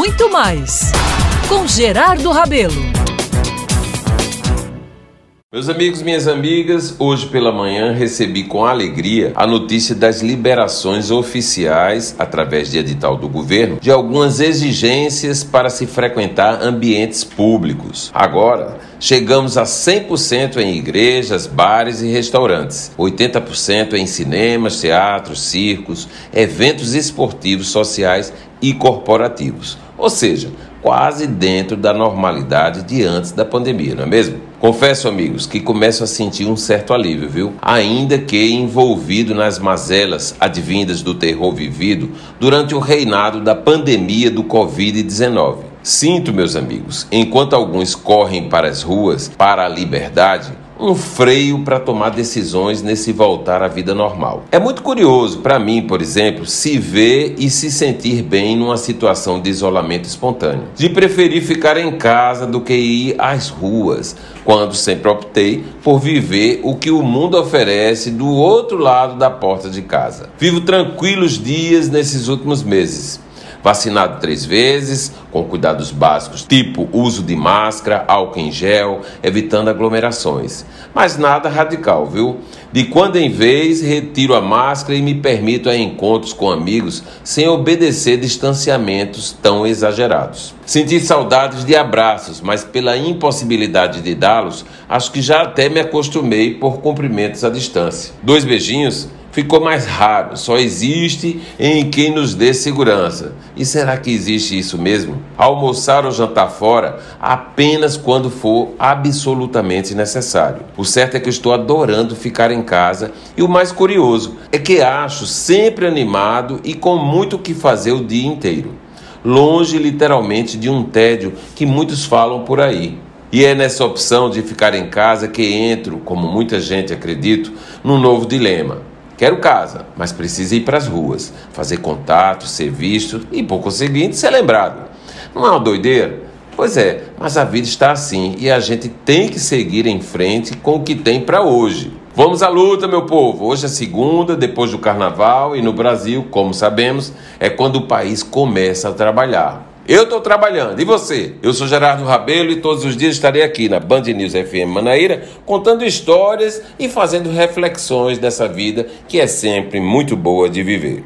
muito mais com Gerardo Rabelo. Meus amigos, minhas amigas, hoje pela manhã recebi com alegria a notícia das liberações oficiais, através de edital do governo, de algumas exigências para se frequentar ambientes públicos. Agora, chegamos a 100% em igrejas, bares e restaurantes, 80% em cinemas, teatros, circos, eventos esportivos, sociais e corporativos. Ou seja, quase dentro da normalidade de antes da pandemia, não é mesmo? Confesso, amigos, que começo a sentir um certo alívio, viu? Ainda que envolvido nas mazelas advindas do terror vivido durante o reinado da pandemia do Covid-19. Sinto, meus amigos, enquanto alguns correm para as ruas, para a liberdade, um freio para tomar decisões nesse voltar à vida normal. É muito curioso para mim, por exemplo, se ver e se sentir bem numa situação de isolamento espontâneo, de preferir ficar em casa do que ir às ruas, quando sempre optei por viver o que o mundo oferece do outro lado da porta de casa. Vivo tranquilos dias nesses últimos meses vacinado três vezes, com cuidados básicos, tipo uso de máscara, álcool em gel, evitando aglomerações. Mas nada radical, viu? De quando em vez, retiro a máscara e me permito a encontros com amigos sem obedecer distanciamentos tão exagerados. Senti saudades de abraços, mas pela impossibilidade de dá-los, acho que já até me acostumei por cumprimentos à distância. Dois beijinhos ficou mais raro, só existe em quem nos dê segurança. E será que existe isso mesmo? Almoçar ou jantar fora apenas quando for absolutamente necessário. O certo é que estou adorando ficar em casa e o mais curioso é que acho sempre animado e com muito o que fazer o dia inteiro. Longe literalmente de um tédio que muitos falam por aí. E é nessa opção de ficar em casa que entro, como muita gente acredito, num novo dilema Quero casa, mas precisa ir para as ruas, fazer contato, ser visto e, por conseguinte, ser lembrado. Não é uma doideira? Pois é, mas a vida está assim e a gente tem que seguir em frente com o que tem para hoje. Vamos à luta, meu povo! Hoje é segunda, depois do carnaval, e no Brasil, como sabemos, é quando o país começa a trabalhar. Eu estou trabalhando. E você? Eu sou Gerardo Rabelo e todos os dias estarei aqui na Band News FM Manaíra contando histórias e fazendo reflexões dessa vida que é sempre muito boa de viver.